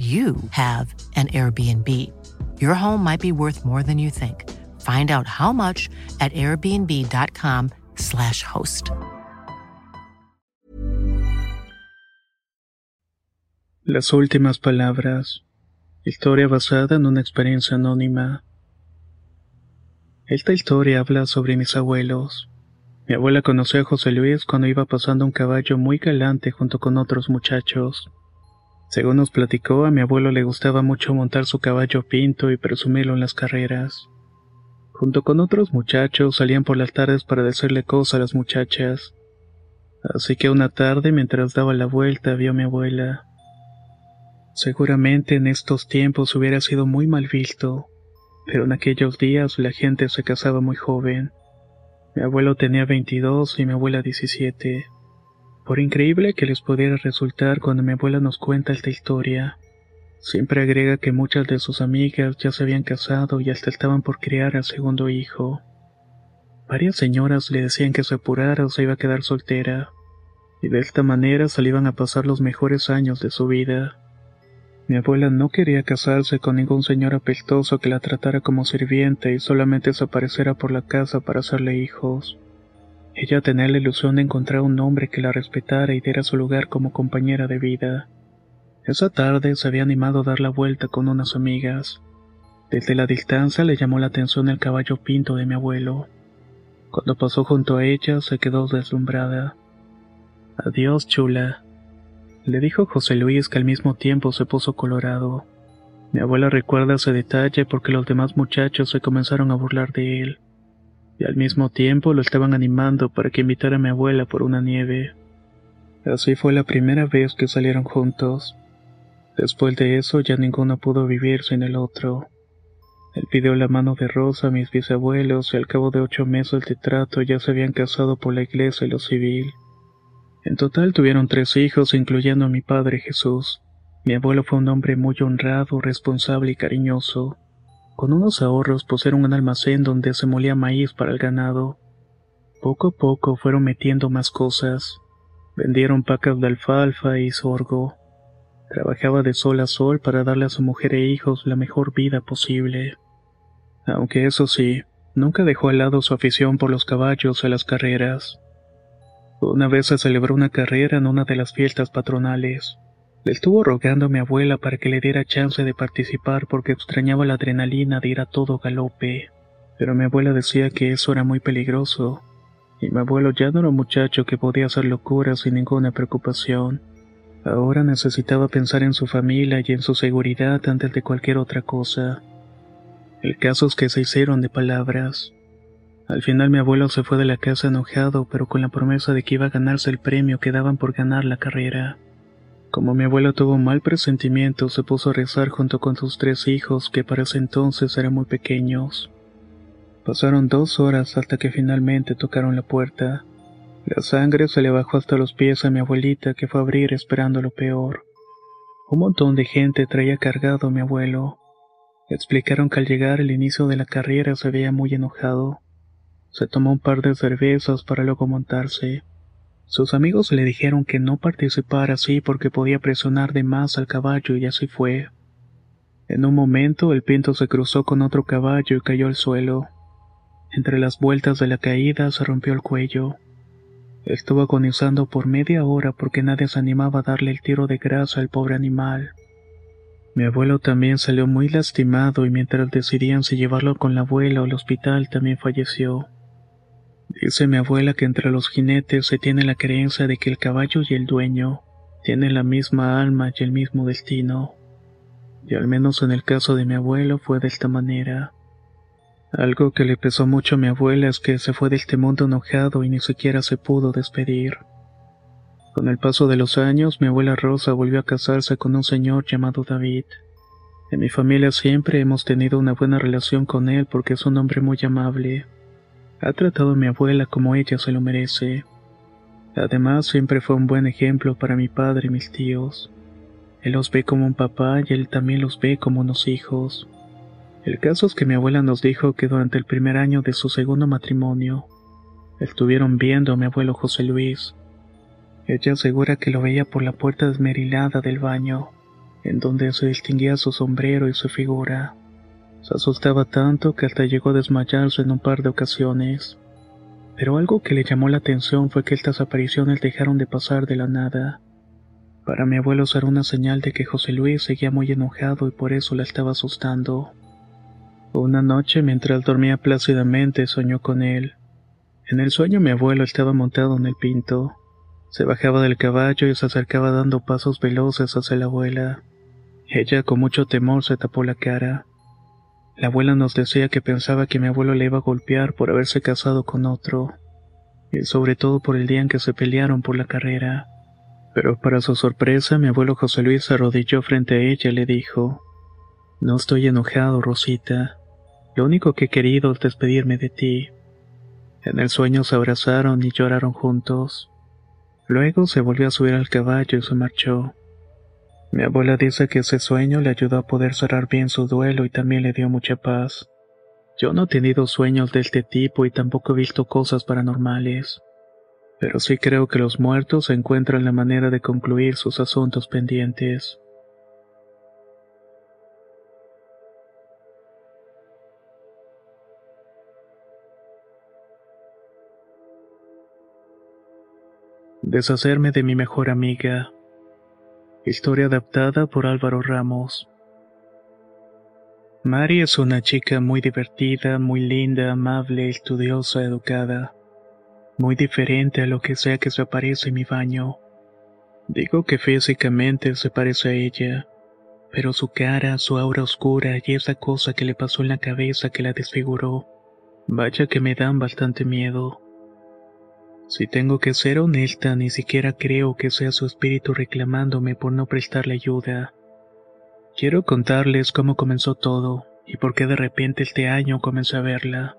you have an Airbnb. Your home might be worth more than you think. Find out how much at airbnb.com/slash host. Las últimas palabras. Historia basada en una experiencia anónima. Esta historia habla sobre mis abuelos. Mi abuela conoció a José Luis cuando iba pasando un caballo muy galante junto con otros muchachos. Según nos platicó, a mi abuelo le gustaba mucho montar su caballo pinto y presumirlo en las carreras. Junto con otros muchachos salían por las tardes para decirle cosas a las muchachas. Así que una tarde, mientras daba la vuelta, vio a mi abuela. Seguramente en estos tiempos hubiera sido muy mal visto, pero en aquellos días la gente se casaba muy joven. Mi abuelo tenía 22 y mi abuela 17. Por increíble que les pudiera resultar cuando mi abuela nos cuenta esta historia, siempre agrega que muchas de sus amigas ya se habían casado y hasta estaban por criar al segundo hijo. Varias señoras le decían que se apurara o se iba a quedar soltera, y de esta manera se le iban a pasar los mejores años de su vida. Mi abuela no quería casarse con ningún señor apestoso que la tratara como sirvienta y solamente se apareciera por la casa para hacerle hijos. Ella tenía la ilusión de encontrar un hombre que la respetara y diera su lugar como compañera de vida. Esa tarde se había animado a dar la vuelta con unas amigas. Desde la distancia le llamó la atención el caballo pinto de mi abuelo. Cuando pasó junto a ella se quedó deslumbrada. Adiós, chula, le dijo José Luis que al mismo tiempo se puso colorado. Mi abuela recuerda ese detalle porque los demás muchachos se comenzaron a burlar de él y al mismo tiempo lo estaban animando para que invitara a mi abuela por una nieve. Así fue la primera vez que salieron juntos. Después de eso ya ninguno pudo vivir sin el otro. Él pidió la mano de Rosa a mis bisabuelos y al cabo de ocho meses de trato ya se habían casado por la iglesia y lo civil. En total tuvieron tres hijos, incluyendo a mi padre Jesús. Mi abuelo fue un hombre muy honrado, responsable y cariñoso. Con unos ahorros pusieron un almacén donde se molía maíz para el ganado. Poco a poco fueron metiendo más cosas. Vendieron pacas de alfalfa y sorgo. Trabajaba de sol a sol para darle a su mujer e hijos la mejor vida posible. Aunque eso sí, nunca dejó al lado su afición por los caballos y las carreras. Una vez se celebró una carrera en una de las fiestas patronales. Le estuvo rogando a mi abuela para que le diera chance de participar porque extrañaba la adrenalina de ir a todo galope. Pero mi abuela decía que eso era muy peligroso, y mi abuelo ya no era un muchacho que podía hacer locuras sin ninguna preocupación. Ahora necesitaba pensar en su familia y en su seguridad antes de cualquier otra cosa. El caso es que se hicieron de palabras. Al final mi abuelo se fue de la casa enojado, pero con la promesa de que iba a ganarse el premio que daban por ganar la carrera. Como mi abuelo tuvo un mal presentimiento, se puso a rezar junto con sus tres hijos, que para ese entonces eran muy pequeños. Pasaron dos horas hasta que finalmente tocaron la puerta. La sangre se le bajó hasta los pies a mi abuelita, que fue a abrir esperando lo peor. Un montón de gente traía cargado a mi abuelo. Explicaron que al llegar el inicio de la carrera se veía muy enojado. Se tomó un par de cervezas para luego montarse. Sus amigos le dijeron que no participara así porque podía presionar de más al caballo y así fue. En un momento el pinto se cruzó con otro caballo y cayó al suelo. Entre las vueltas de la caída se rompió el cuello. Estuvo agonizando por media hora porque nadie se animaba a darle el tiro de grasa al pobre animal. Mi abuelo también salió muy lastimado y mientras decidían si llevarlo con la abuela o al hospital también falleció. Dice mi abuela que entre los jinetes se tiene la creencia de que el caballo y el dueño tienen la misma alma y el mismo destino. Y al menos en el caso de mi abuelo fue de esta manera. Algo que le pesó mucho a mi abuela es que se fue de este mundo enojado y ni siquiera se pudo despedir. Con el paso de los años, mi abuela Rosa volvió a casarse con un señor llamado David. En mi familia siempre hemos tenido una buena relación con él porque es un hombre muy amable. Ha tratado a mi abuela como ella se lo merece. Además, siempre fue un buen ejemplo para mi padre y mis tíos. Él los ve como un papá y él también los ve como unos hijos. El caso es que mi abuela nos dijo que durante el primer año de su segundo matrimonio, estuvieron viendo a mi abuelo José Luis. Ella asegura que lo veía por la puerta esmerilada del baño, en donde se distinguía su sombrero y su figura. Se asustaba tanto que hasta llegó a desmayarse en un par de ocasiones. Pero algo que le llamó la atención fue que estas apariciones dejaron de pasar de la nada. Para mi abuelo era una señal de que José Luis seguía muy enojado y por eso la estaba asustando. Una noche, mientras dormía plácidamente, soñó con él. En el sueño mi abuelo estaba montado en el pinto. Se bajaba del caballo y se acercaba dando pasos veloces hacia la abuela. Ella con mucho temor se tapó la cara. La abuela nos decía que pensaba que mi abuelo le iba a golpear por haberse casado con otro, y sobre todo por el día en que se pelearon por la carrera. Pero para su sorpresa, mi abuelo José Luis se arrodilló frente a ella y le dijo, No estoy enojado, Rosita. Lo único que he querido es despedirme de ti. En el sueño se abrazaron y lloraron juntos. Luego se volvió a subir al caballo y se marchó. Mi abuela dice que ese sueño le ayudó a poder cerrar bien su duelo y también le dio mucha paz. Yo no he tenido sueños de este tipo y tampoco he visto cosas paranormales pero sí creo que los muertos encuentran la manera de concluir sus asuntos pendientes. Deshacerme de mi mejor amiga. Historia adaptada por Álvaro Ramos. Mari es una chica muy divertida, muy linda, amable, estudiosa, educada muy diferente a lo que sea que se aparece en mi baño. Digo que físicamente se parece a ella, pero su cara, su aura oscura y esa cosa que le pasó en la cabeza que la desfiguró, vaya que me dan bastante miedo. Si tengo que ser honesta, ni siquiera creo que sea su espíritu reclamándome por no prestarle ayuda. Quiero contarles cómo comenzó todo y por qué de repente este año comencé a verla.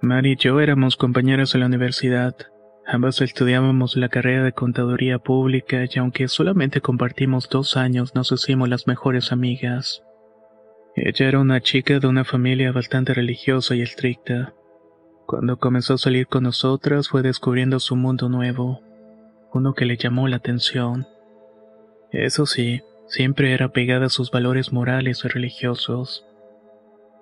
Mari y yo éramos compañeras en la universidad. Ambas estudiábamos la carrera de contaduría pública y aunque solamente compartimos dos años nos hicimos las mejores amigas. Ella era una chica de una familia bastante religiosa y estricta. Cuando comenzó a salir con nosotras fue descubriendo su mundo nuevo, uno que le llamó la atención. Eso sí, siempre era pegada a sus valores morales y religiosos.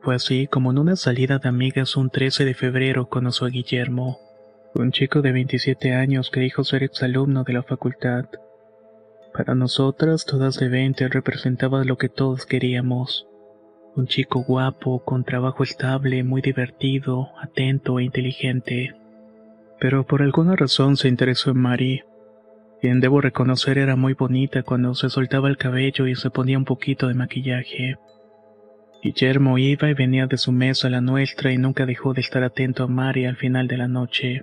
Fue así como en una salida de amigas un 13 de febrero conoció a Guillermo, un chico de 27 años que dijo ser exalumno de la facultad. Para nosotras, todas de 20, representaba lo que todos queríamos. Un chico guapo, con trabajo estable, muy divertido, atento e inteligente. Pero por alguna razón se interesó en Mari, quien debo reconocer era muy bonita cuando se soltaba el cabello y se ponía un poquito de maquillaje. Guillermo iba y venía de su mesa a la nuestra y nunca dejó de estar atento a Mari al final de la noche.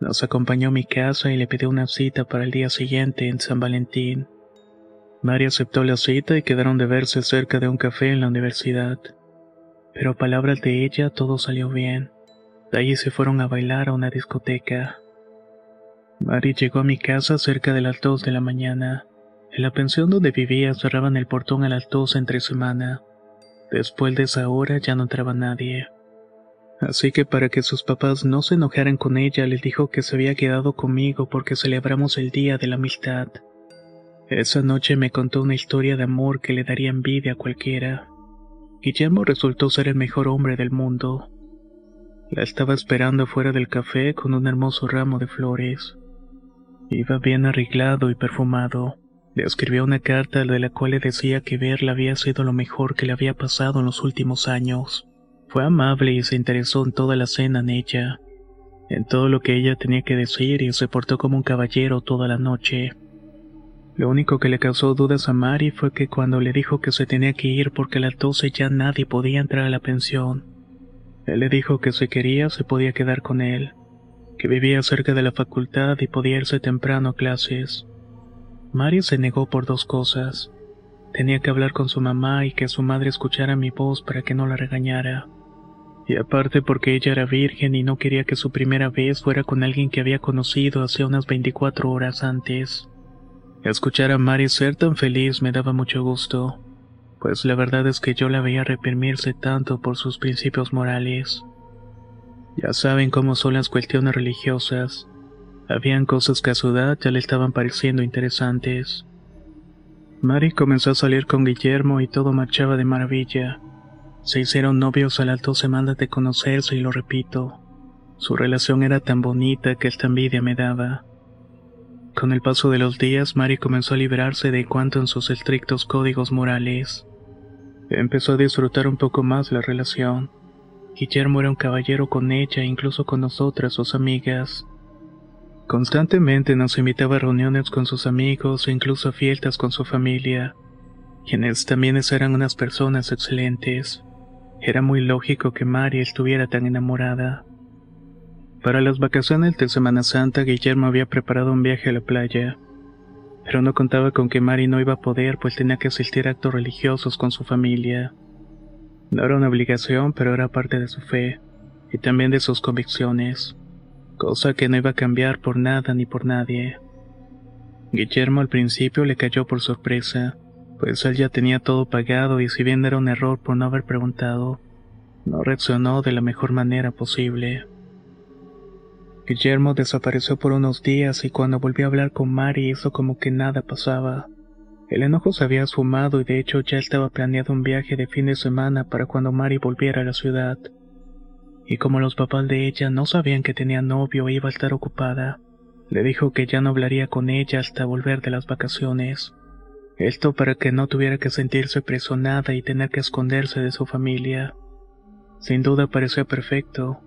Nos acompañó a mi casa y le pidió una cita para el día siguiente en San Valentín. Mari aceptó la cita y quedaron de verse cerca de un café en la universidad. Pero a palabras de ella todo salió bien. De allí se fueron a bailar a una discoteca. Mari llegó a mi casa cerca de las dos de la mañana. En la pensión donde vivía cerraban el portón a las dos entre semana. Después de esa hora ya no entraba nadie. Así que para que sus papás no se enojaran con ella, les dijo que se había quedado conmigo porque celebramos el Día de la Amistad. Esa noche me contó una historia de amor que le daría envidia a cualquiera. Guillermo resultó ser el mejor hombre del mundo. La estaba esperando fuera del café con un hermoso ramo de flores. Iba bien arreglado y perfumado. Le escribió una carta de la cual le decía que verla había sido lo mejor que le había pasado en los últimos años. Fue amable y se interesó en toda la cena en ella, en todo lo que ella tenía que decir y se portó como un caballero toda la noche. Lo único que le causó dudas a Mari fue que cuando le dijo que se tenía que ir porque a las doce ya nadie podía entrar a la pensión, él le dijo que si quería se podía quedar con él, que vivía cerca de la facultad y podía irse temprano a clases. Mari se negó por dos cosas. Tenía que hablar con su mamá y que su madre escuchara mi voz para que no la regañara. Y aparte porque ella era virgen y no quería que su primera vez fuera con alguien que había conocido hace unas 24 horas antes. Escuchar a Mari ser tan feliz me daba mucho gusto, pues la verdad es que yo la veía reprimirse tanto por sus principios morales. Ya saben cómo son las cuestiones religiosas. Habían cosas que a su edad ya le estaban pareciendo interesantes. Mari comenzó a salir con Guillermo y todo marchaba de maravilla. Se hicieron novios a las dos semanas de conocerse y lo repito. Su relación era tan bonita que esta envidia me daba. Con el paso de los días, Mari comenzó a liberarse de cuanto en sus estrictos códigos morales. Empezó a disfrutar un poco más la relación. Guillermo era un caballero con ella e incluso con nosotras, sus amigas. Constantemente nos invitaba a reuniones con sus amigos e incluso a fiestas con su familia, quienes también eran unas personas excelentes. Era muy lógico que Mari estuviera tan enamorada. Para las vacaciones de Semana Santa, Guillermo había preparado un viaje a la playa, pero no contaba con que Mari no iba a poder, pues tenía que asistir a actos religiosos con su familia. No era una obligación, pero era parte de su fe, y también de sus convicciones, cosa que no iba a cambiar por nada ni por nadie. Guillermo al principio le cayó por sorpresa, pues él ya tenía todo pagado y si bien era un error por no haber preguntado, no reaccionó de la mejor manera posible. Guillermo desapareció por unos días y cuando volvió a hablar con Mari hizo como que nada pasaba. El enojo se había esfumado y de hecho ya estaba planeado un viaje de fin de semana para cuando Mari volviera a la ciudad. Y como los papás de ella no sabían que tenía novio e iba a estar ocupada, le dijo que ya no hablaría con ella hasta volver de las vacaciones. Esto para que no tuviera que sentirse presionada y tener que esconderse de su familia. Sin duda parecía perfecto,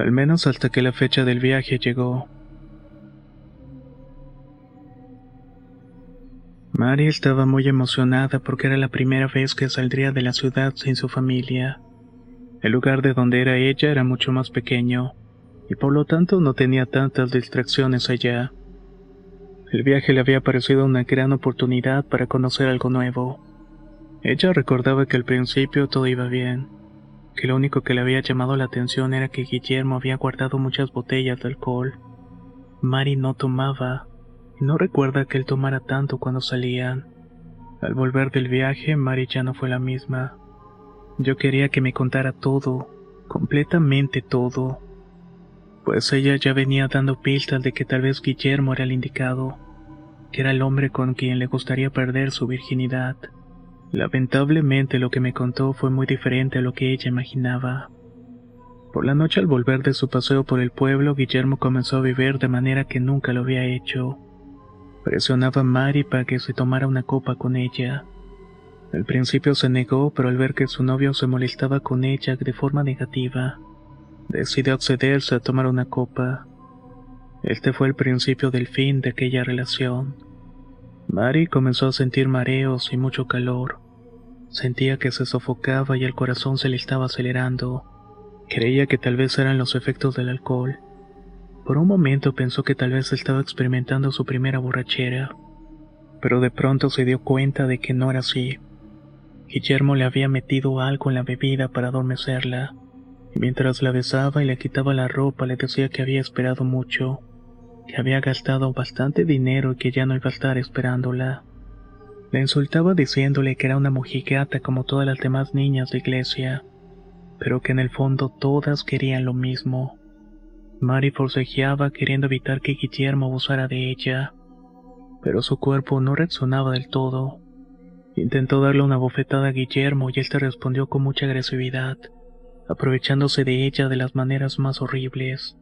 al menos hasta que la fecha del viaje llegó. Mari estaba muy emocionada porque era la primera vez que saldría de la ciudad sin su familia. El lugar de donde era ella era mucho más pequeño, y por lo tanto no tenía tantas distracciones allá. El viaje le había parecido una gran oportunidad para conocer algo nuevo. Ella recordaba que al principio todo iba bien, que lo único que le había llamado la atención era que Guillermo había guardado muchas botellas de alcohol. Mari no tomaba, y no recuerda que él tomara tanto cuando salían. Al volver del viaje, Mari ya no fue la misma. Yo quería que me contara todo, completamente todo pues ella ya venía dando pistas de que tal vez Guillermo era el indicado, que era el hombre con quien le gustaría perder su virginidad. Lamentablemente lo que me contó fue muy diferente a lo que ella imaginaba. Por la noche al volver de su paseo por el pueblo, Guillermo comenzó a vivir de manera que nunca lo había hecho. Presionaba a Mari para que se tomara una copa con ella. Al principio se negó, pero al ver que su novio se molestaba con ella de forma negativa, decidió accederse a tomar una copa. Este fue el principio del fin de aquella relación. Mari comenzó a sentir mareos y mucho calor. Sentía que se sofocaba y el corazón se le estaba acelerando. Creía que tal vez eran los efectos del alcohol. Por un momento pensó que tal vez estaba experimentando su primera borrachera, pero de pronto se dio cuenta de que no era así. Guillermo le había metido algo en la bebida para adormecerla y mientras la besaba y le quitaba la ropa le decía que había esperado mucho, que había gastado bastante dinero y que ya no iba a estar esperándola. La insultaba diciéndole que era una mojigata como todas las demás niñas de iglesia, pero que en el fondo todas querían lo mismo. Mari forcejeaba queriendo evitar que Guillermo abusara de ella, pero su cuerpo no reaccionaba del todo. Intentó darle una bofetada a Guillermo y éste respondió con mucha agresividad aprovechándose de ella de las maneras más horribles.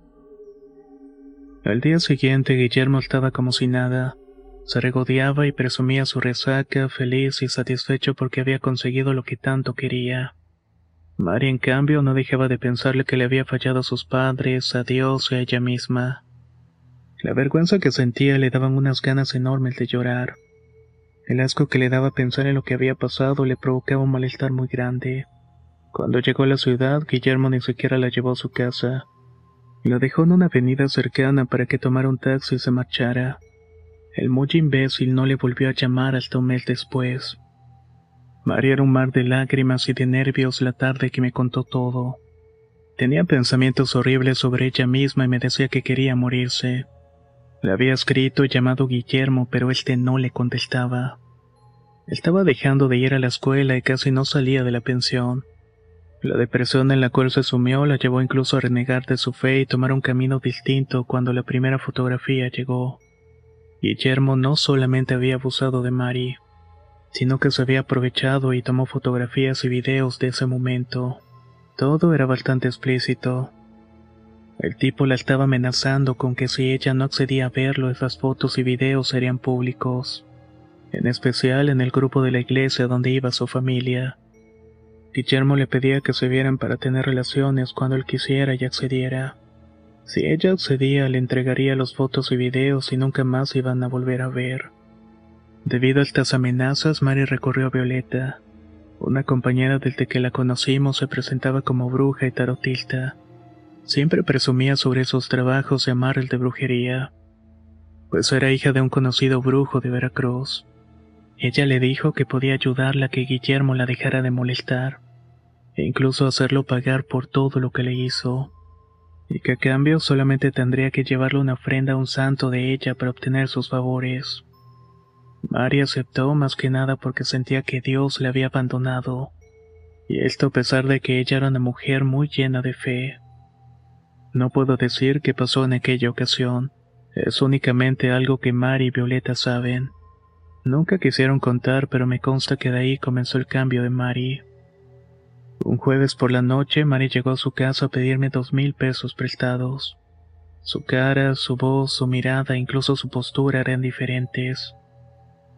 Al día siguiente Guillermo estaba como si nada. Se regodeaba y presumía su resaca, feliz y satisfecho porque había conseguido lo que tanto quería. Mari, en cambio, no dejaba de pensarle que le había fallado a sus padres, a Dios y a ella misma. La vergüenza que sentía le daban unas ganas enormes de llorar. El asco que le daba pensar en lo que había pasado le provocaba un malestar muy grande. Cuando llegó a la ciudad, Guillermo ni siquiera la llevó a su casa. La dejó en una avenida cercana para que tomara un taxi y se marchara. El muy imbécil no le volvió a llamar hasta un mes después. María era un mar de lágrimas y de nervios la tarde que me contó todo. Tenía pensamientos horribles sobre ella misma y me decía que quería morirse. Le había escrito y llamado Guillermo, pero este no le contestaba. Estaba dejando de ir a la escuela y casi no salía de la pensión. La depresión en la cual se sumió la llevó incluso a renegar de su fe y tomar un camino distinto cuando la primera fotografía llegó. Guillermo no solamente había abusado de Mari, sino que se había aprovechado y tomó fotografías y videos de ese momento. Todo era bastante explícito. El tipo la estaba amenazando con que si ella no accedía a verlo, esas fotos y videos serían públicos, en especial en el grupo de la iglesia donde iba su familia. Guillermo le pedía que se vieran para tener relaciones cuando él quisiera y accediera. Si ella accedía, le entregaría los fotos y videos y nunca más iban a volver a ver. Debido a estas amenazas, Mari recorrió a Violeta. Una compañera desde que la conocimos se presentaba como bruja y tarotista. Siempre presumía sobre esos trabajos de el de brujería, pues era hija de un conocido brujo de Veracruz. Ella le dijo que podía ayudarla a que Guillermo la dejara de molestar, incluso hacerlo pagar por todo lo que le hizo, y que a cambio solamente tendría que llevarle una ofrenda a un santo de ella para obtener sus favores. María aceptó más que nada porque sentía que Dios le había abandonado, y esto a pesar de que ella era una mujer muy llena de fe. No puedo decir qué pasó en aquella ocasión, es únicamente algo que Mari y Violeta saben. Nunca quisieron contar, pero me consta que de ahí comenzó el cambio de Mari. Un jueves por la noche, Mari llegó a su casa a pedirme dos mil pesos prestados. Su cara, su voz, su mirada, incluso su postura eran diferentes.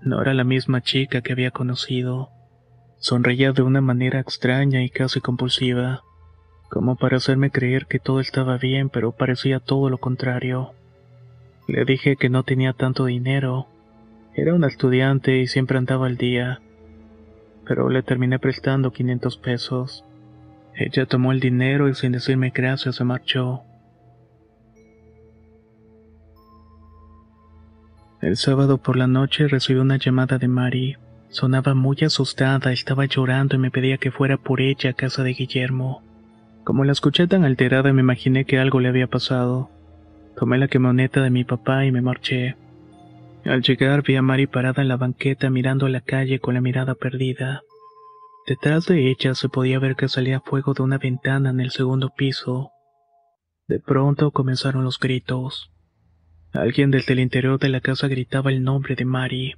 No era la misma chica que había conocido. Sonreía de una manera extraña y casi compulsiva, como para hacerme creer que todo estaba bien, pero parecía todo lo contrario. Le dije que no tenía tanto dinero, era una estudiante y siempre andaba al día, pero le terminé prestando 500 pesos. Ella tomó el dinero y sin decirme gracias se marchó. El sábado por la noche recibí una llamada de Mari. Sonaba muy asustada, estaba llorando y me pedía que fuera por ella a casa de Guillermo. Como la escuché tan alterada me imaginé que algo le había pasado. Tomé la camioneta de mi papá y me marché. Al llegar vi a Mari parada en la banqueta mirando la calle con la mirada perdida. Detrás de ella se podía ver que salía fuego de una ventana en el segundo piso. De pronto comenzaron los gritos. Alguien desde el interior de la casa gritaba el nombre de Mari.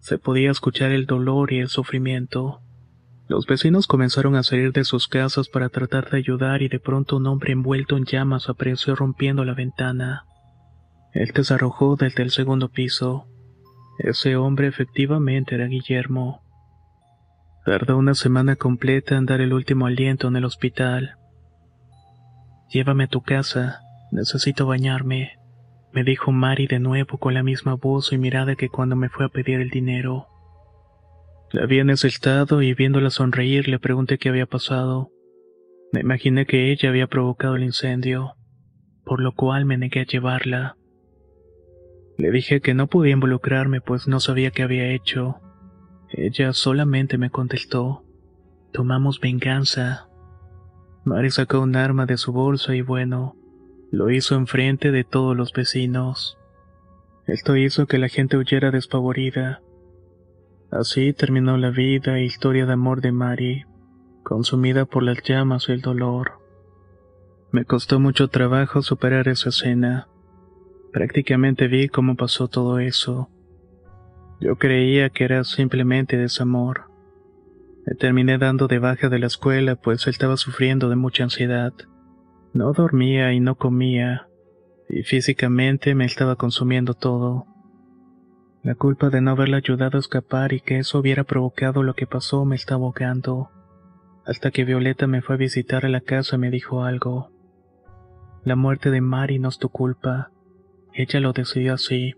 Se podía escuchar el dolor y el sufrimiento. Los vecinos comenzaron a salir de sus casas para tratar de ayudar y de pronto un hombre envuelto en llamas apareció rompiendo la ventana. Él desarrojó desde el segundo piso. Ese hombre efectivamente era Guillermo. Tardó una semana completa en dar el último aliento en el hospital. Llévame a tu casa, necesito bañarme, me dijo Mari de nuevo con la misma voz y mirada que cuando me fue a pedir el dinero. La ese estado y viéndola sonreír le pregunté qué había pasado. Me imaginé que ella había provocado el incendio, por lo cual me negué a llevarla. Le dije que no podía involucrarme pues no sabía qué había hecho. Ella solamente me contestó, tomamos venganza. Mari sacó un arma de su bolsa y bueno, lo hizo enfrente de todos los vecinos. Esto hizo que la gente huyera despavorida. Así terminó la vida e historia de amor de Mari, consumida por las llamas y el dolor. Me costó mucho trabajo superar esa escena. Prácticamente vi cómo pasó todo eso. Yo creía que era simplemente desamor. Me terminé dando de baja de la escuela pues estaba sufriendo de mucha ansiedad. No dormía y no comía, y físicamente me estaba consumiendo todo. La culpa de no haberla ayudado a escapar y que eso hubiera provocado lo que pasó me estaba ahogando. Hasta que Violeta me fue a visitar a la casa y me dijo algo. La muerte de Mari no es tu culpa. Ella lo decidió así.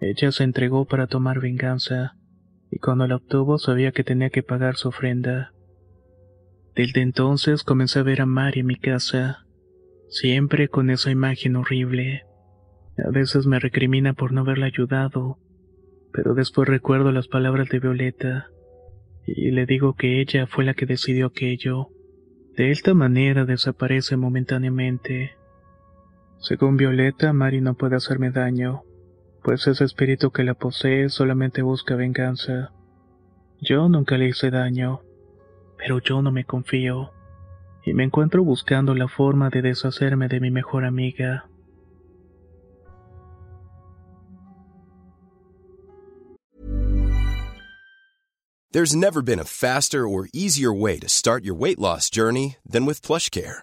Ella se entregó para tomar venganza, y cuando la obtuvo sabía que tenía que pagar su ofrenda. Desde entonces comencé a ver a Mari en mi casa, siempre con esa imagen horrible. A veces me recrimina por no haberla ayudado, pero después recuerdo las palabras de Violeta. y le digo que ella fue la que decidió aquello. De esta manera desaparece momentáneamente. Según Violeta, Mari no puede hacerme daño, pues ese espíritu que la posee solamente busca venganza. Yo nunca le hice daño, pero yo no me confío, y me encuentro buscando la forma de deshacerme de mi mejor amiga. There's never been a faster or easier way to start your weight loss journey than with PlushCare.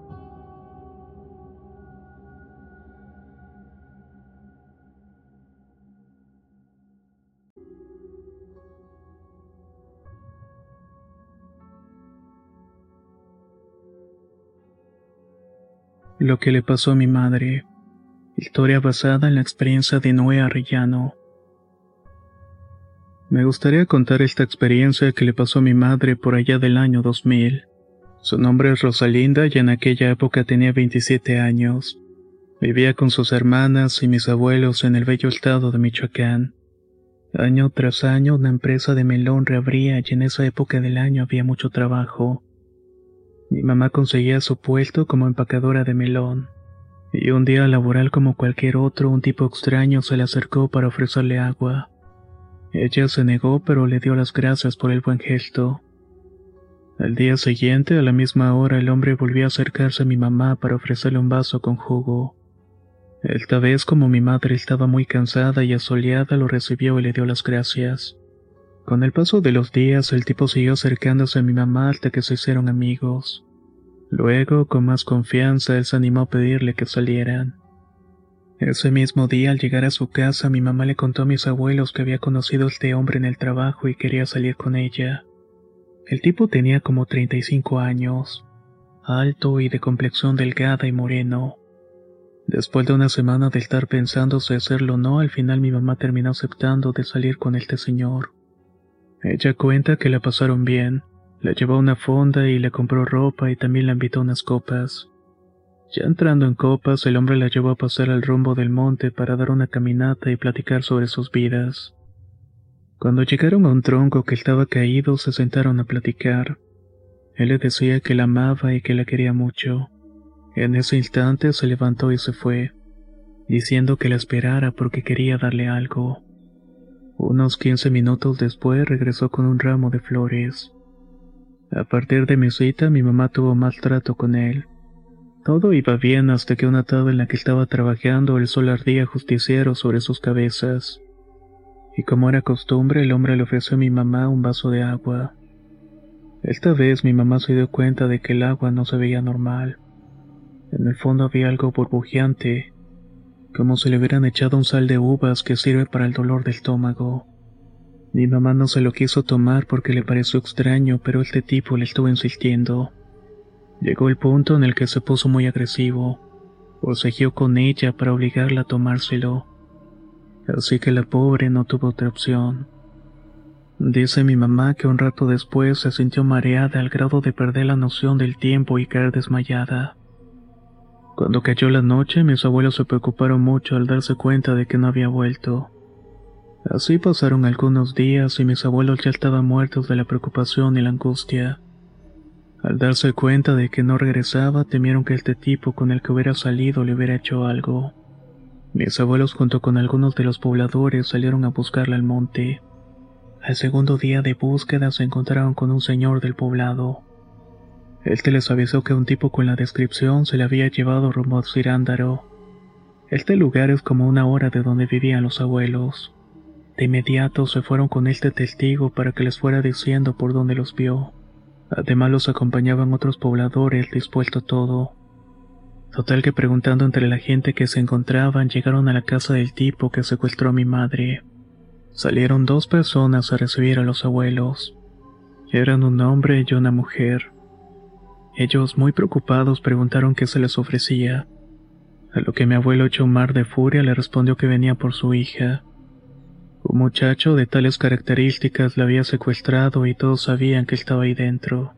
Lo que le pasó a mi madre. Historia basada en la experiencia de Noé Arrellano. Me gustaría contar esta experiencia que le pasó a mi madre por allá del año 2000. Su nombre es Rosalinda y en aquella época tenía 27 años. Vivía con sus hermanas y mis abuelos en el bello estado de Michoacán. Año tras año una empresa de melón reabría y en esa época del año había mucho trabajo. Mi mamá conseguía su puesto como empacadora de melón. Y un día laboral como cualquier otro, un tipo extraño se le acercó para ofrecerle agua. Ella se negó pero le dio las gracias por el buen gesto. Al día siguiente, a la misma hora, el hombre volvió a acercarse a mi mamá para ofrecerle un vaso con jugo. Esta vez, como mi madre estaba muy cansada y asoleada, lo recibió y le dio las gracias. Con el paso de los días, el tipo siguió acercándose a mi mamá hasta que se hicieron amigos. Luego, con más confianza, él se animó a pedirle que salieran. Ese mismo día, al llegar a su casa, mi mamá le contó a mis abuelos que había conocido a este hombre en el trabajo y quería salir con ella. El tipo tenía como 35 años, alto y de complexión delgada y moreno. Después de una semana de estar pensando si hacerlo o no, al final mi mamá terminó aceptando de salir con este señor. Ella cuenta que la pasaron bien, la llevó a una fonda y le compró ropa y también la invitó unas copas. Ya entrando en copas, el hombre la llevó a pasar al rumbo del monte para dar una caminata y platicar sobre sus vidas. Cuando llegaron a un tronco que estaba caído, se sentaron a platicar. Él le decía que la amaba y que la quería mucho. En ese instante se levantó y se fue, diciendo que la esperara porque quería darle algo. Unos quince minutos después regresó con un ramo de flores. A partir de mi cita, mi mamá tuvo mal trato con él. Todo iba bien hasta que una tarde en la que estaba trabajando el sol ardía justiciero sobre sus cabezas. Y como era costumbre, el hombre le ofreció a mi mamá un vaso de agua. Esta vez mi mamá se dio cuenta de que el agua no se veía normal. En el fondo había algo burbujeante, como si le hubieran echado un sal de uvas que sirve para el dolor del estómago. Mi mamá no se lo quiso tomar porque le pareció extraño, pero este tipo le estuvo insistiendo. Llegó el punto en el que se puso muy agresivo. Forcejeó con ella para obligarla a tomárselo. Así que la pobre no tuvo otra opción. Dice mi mamá que un rato después se sintió mareada al grado de perder la noción del tiempo y caer desmayada. Cuando cayó la noche, mis abuelos se preocuparon mucho al darse cuenta de que no había vuelto. Así pasaron algunos días y mis abuelos ya estaban muertos de la preocupación y la angustia. Al darse cuenta de que no regresaba, temieron que este tipo con el que hubiera salido le hubiera hecho algo. Mis abuelos junto con algunos de los pobladores salieron a buscarla al monte. Al segundo día de búsqueda se encontraron con un señor del poblado. Este les avisó que un tipo con la descripción se le había llevado rumbo a Cirándaro. Este lugar es como una hora de donde vivían los abuelos. De inmediato se fueron con este testigo para que les fuera diciendo por dónde los vio. Además los acompañaban otros pobladores dispuesto todo. Total que preguntando entre la gente que se encontraban llegaron a la casa del tipo que secuestró a mi madre. Salieron dos personas a recibir a los abuelos. Eran un hombre y una mujer. Ellos, muy preocupados, preguntaron qué se les ofrecía. A lo que mi abuelo echó un mar de furia le respondió que venía por su hija. Un muchacho de tales características la había secuestrado y todos sabían que estaba ahí dentro.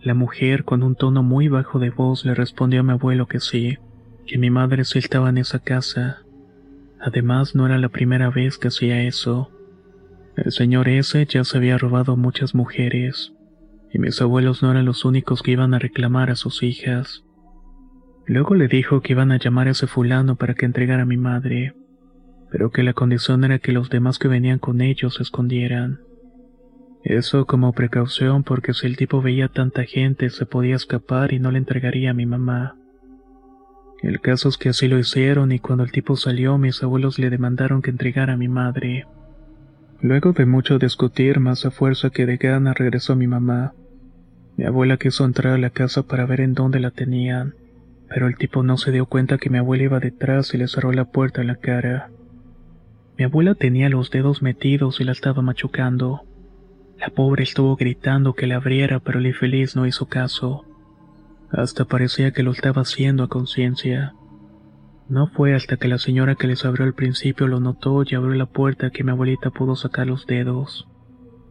La mujer, con un tono muy bajo de voz, le respondió a mi abuelo que sí, que mi madre sí estaba en esa casa. Además, no era la primera vez que hacía eso. El señor ese ya se había robado muchas mujeres y mis abuelos no eran los únicos que iban a reclamar a sus hijas. Luego le dijo que iban a llamar a ese fulano para que entregara a mi madre, pero que la condición era que los demás que venían con ellos se escondieran. Eso como precaución porque si el tipo veía tanta gente se podía escapar y no le entregaría a mi mamá. El caso es que así lo hicieron y cuando el tipo salió mis abuelos le demandaron que entregara a mi madre. Luego de mucho discutir, más a fuerza que de gana, regresó mi mamá. Mi abuela quiso entrar a la casa para ver en dónde la tenían, pero el tipo no se dio cuenta que mi abuela iba detrás y le cerró la puerta en la cara. Mi abuela tenía los dedos metidos y la estaba machucando. La pobre estuvo gritando que la abriera, pero el infeliz no hizo caso. Hasta parecía que lo estaba haciendo a conciencia. No fue hasta que la señora que les abrió al principio lo notó y abrió la puerta que mi abuelita pudo sacar los dedos.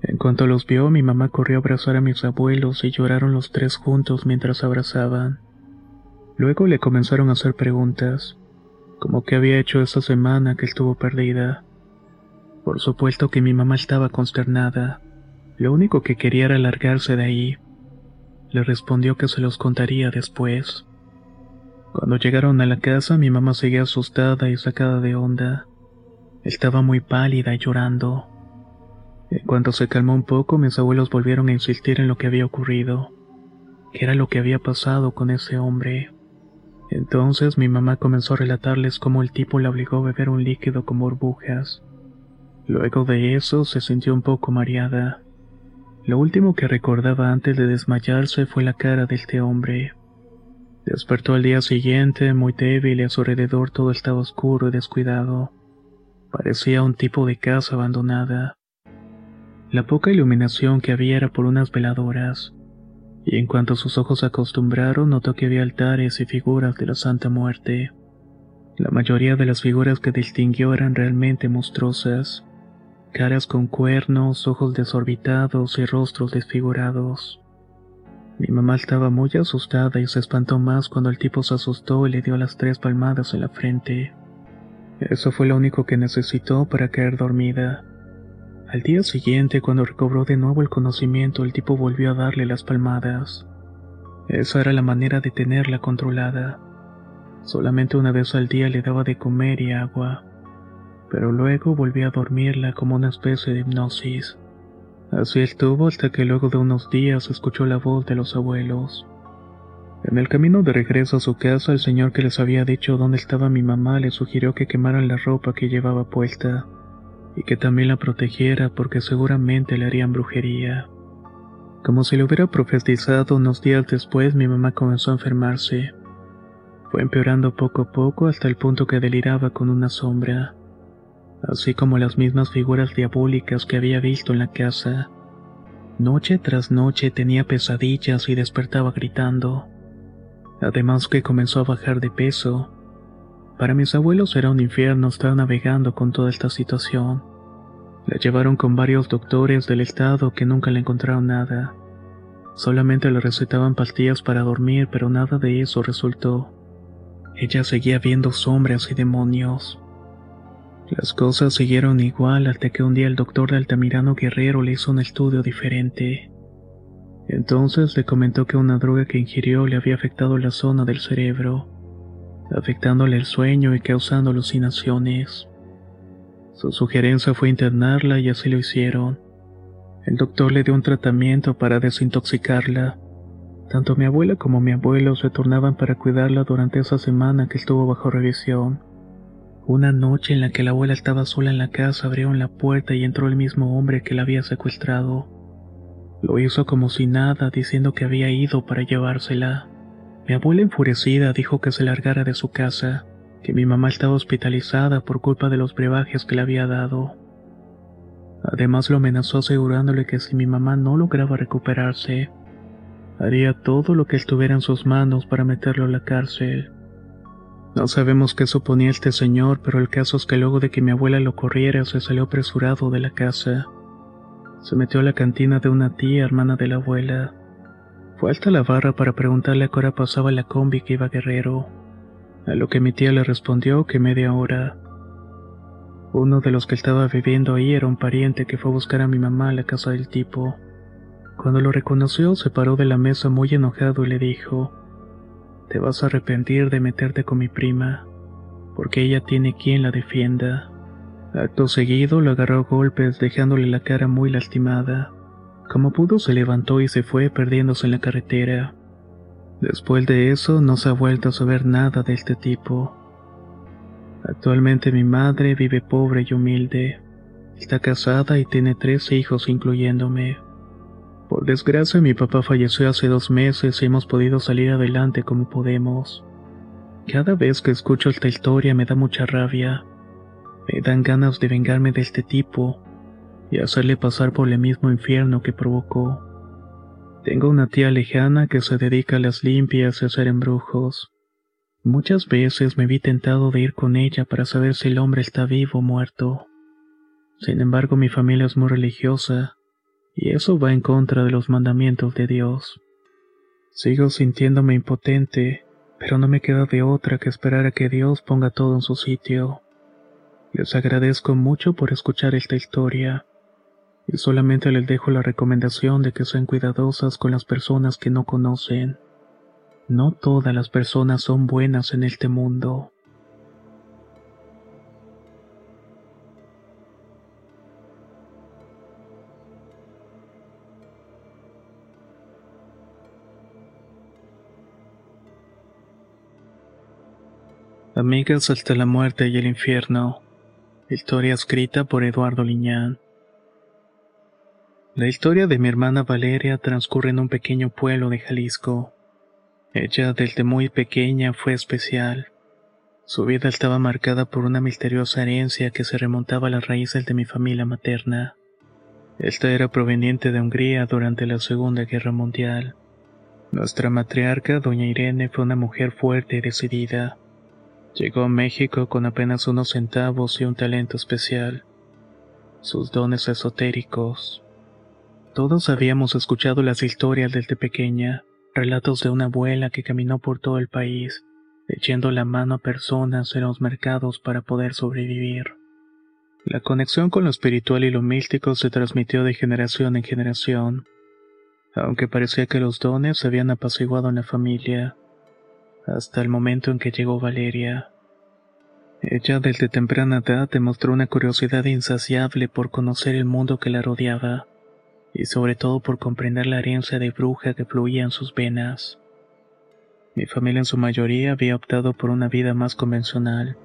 En cuanto los vio, mi mamá corrió a abrazar a mis abuelos y lloraron los tres juntos mientras abrazaban. Luego le comenzaron a hacer preguntas, como qué había hecho esa semana que estuvo perdida. Por supuesto que mi mamá estaba consternada. Lo único que quería era largarse de ahí. Le respondió que se los contaría después. Cuando llegaron a la casa mi mamá seguía asustada y sacada de onda. Estaba muy pálida y llorando. En cuanto se calmó un poco, mis abuelos volvieron a insistir en lo que había ocurrido, que era lo que había pasado con ese hombre. Entonces mi mamá comenzó a relatarles cómo el tipo la obligó a beber un líquido con burbujas. Luego de eso se sintió un poco mareada. Lo último que recordaba antes de desmayarse fue la cara de este hombre. Despertó al día siguiente, muy débil y a su alrededor todo estaba oscuro y descuidado. Parecía un tipo de casa abandonada. La poca iluminación que había era por unas veladoras, y en cuanto sus ojos se acostumbraron notó que había altares y figuras de la Santa Muerte. La mayoría de las figuras que distinguió eran realmente monstruosas, caras con cuernos, ojos desorbitados y rostros desfigurados. Mi mamá estaba muy asustada y se espantó más cuando el tipo se asustó y le dio las tres palmadas en la frente. Eso fue lo único que necesitó para caer dormida. Al día siguiente, cuando recobró de nuevo el conocimiento, el tipo volvió a darle las palmadas. Esa era la manera de tenerla controlada. Solamente una vez al día le daba de comer y agua, pero luego volvía a dormirla como una especie de hipnosis. Así estuvo hasta que luego de unos días escuchó la voz de los abuelos. En el camino de regreso a su casa, el señor que les había dicho dónde estaba mi mamá le sugirió que quemaran la ropa que llevaba puesta y que también la protegiera porque seguramente le harían brujería. Como si lo hubiera profetizado unos días después, mi mamá comenzó a enfermarse. Fue empeorando poco a poco hasta el punto que deliraba con una sombra así como las mismas figuras diabólicas que había visto en la casa. Noche tras noche tenía pesadillas y despertaba gritando. Además que comenzó a bajar de peso. Para mis abuelos era un infierno estar navegando con toda esta situación. La llevaron con varios doctores del estado que nunca le encontraron nada. Solamente le recetaban pastillas para dormir, pero nada de eso resultó. Ella seguía viendo sombras y demonios. Las cosas siguieron igual hasta que un día el doctor de Altamirano Guerrero le hizo un estudio diferente. Entonces le comentó que una droga que ingirió le había afectado la zona del cerebro, afectándole el sueño y causando alucinaciones. Su sugerencia fue internarla y así lo hicieron. El doctor le dio un tratamiento para desintoxicarla. Tanto mi abuela como mi abuelo se turnaban para cuidarla durante esa semana que estuvo bajo revisión. Una noche en la que la abuela estaba sola en la casa abrieron la puerta y entró el mismo hombre que la había secuestrado. Lo hizo como si nada, diciendo que había ido para llevársela. Mi abuela enfurecida dijo que se largara de su casa, que mi mamá estaba hospitalizada por culpa de los brebajes que le había dado. Además lo amenazó asegurándole que si mi mamá no lograba recuperarse, haría todo lo que estuviera en sus manos para meterlo a la cárcel. No sabemos qué suponía este señor, pero el caso es que luego de que mi abuela lo corriera se salió apresurado de la casa. Se metió a la cantina de una tía hermana de la abuela. Fue hasta la barra para preguntarle a qué hora pasaba la combi que iba Guerrero. A lo que mi tía le respondió que media hora. Uno de los que estaba viviendo ahí era un pariente que fue a buscar a mi mamá a la casa del tipo. Cuando lo reconoció se paró de la mesa muy enojado y le dijo, te vas a arrepentir de meterte con mi prima, porque ella tiene quien la defienda. Acto seguido lo agarró a golpes dejándole la cara muy lastimada. Como pudo se levantó y se fue perdiéndose en la carretera. Después de eso no se ha vuelto a saber nada de este tipo. Actualmente mi madre vive pobre y humilde. Está casada y tiene tres hijos incluyéndome. Por desgracia mi papá falleció hace dos meses y hemos podido salir adelante como podemos. Cada vez que escucho esta historia me da mucha rabia. Me dan ganas de vengarme de este tipo y hacerle pasar por el mismo infierno que provocó. Tengo una tía lejana que se dedica a las limpias y a hacer embrujos. Muchas veces me vi tentado de ir con ella para saber si el hombre está vivo o muerto. Sin embargo, mi familia es muy religiosa y eso va en contra de los mandamientos de Dios. Sigo sintiéndome impotente, pero no me queda de otra que esperar a que Dios ponga todo en su sitio. Les agradezco mucho por escuchar esta historia, y solamente les dejo la recomendación de que sean cuidadosas con las personas que no conocen. No todas las personas son buenas en este mundo. Amigas hasta la muerte y el infierno. Historia escrita por Eduardo Liñán. La historia de mi hermana Valeria transcurre en un pequeño pueblo de Jalisco. Ella desde muy pequeña fue especial. Su vida estaba marcada por una misteriosa herencia que se remontaba a las raíces de mi familia materna. Esta era proveniente de Hungría durante la Segunda Guerra Mundial. Nuestra matriarca, doña Irene, fue una mujer fuerte y decidida. Llegó a México con apenas unos centavos y un talento especial. Sus dones esotéricos. Todos habíamos escuchado las historias desde pequeña. relatos de una abuela que caminó por todo el país, echando la mano a personas en los mercados para poder sobrevivir. La conexión con lo espiritual y lo místico se transmitió de generación en generación, aunque parecía que los dones se habían apaciguado en la familia, hasta el momento en que llegó Valeria. Ella desde temprana edad demostró una curiosidad insaciable por conocer el mundo que la rodeaba, y sobre todo por comprender la herencia de bruja que fluía en sus venas. Mi familia en su mayoría había optado por una vida más convencional,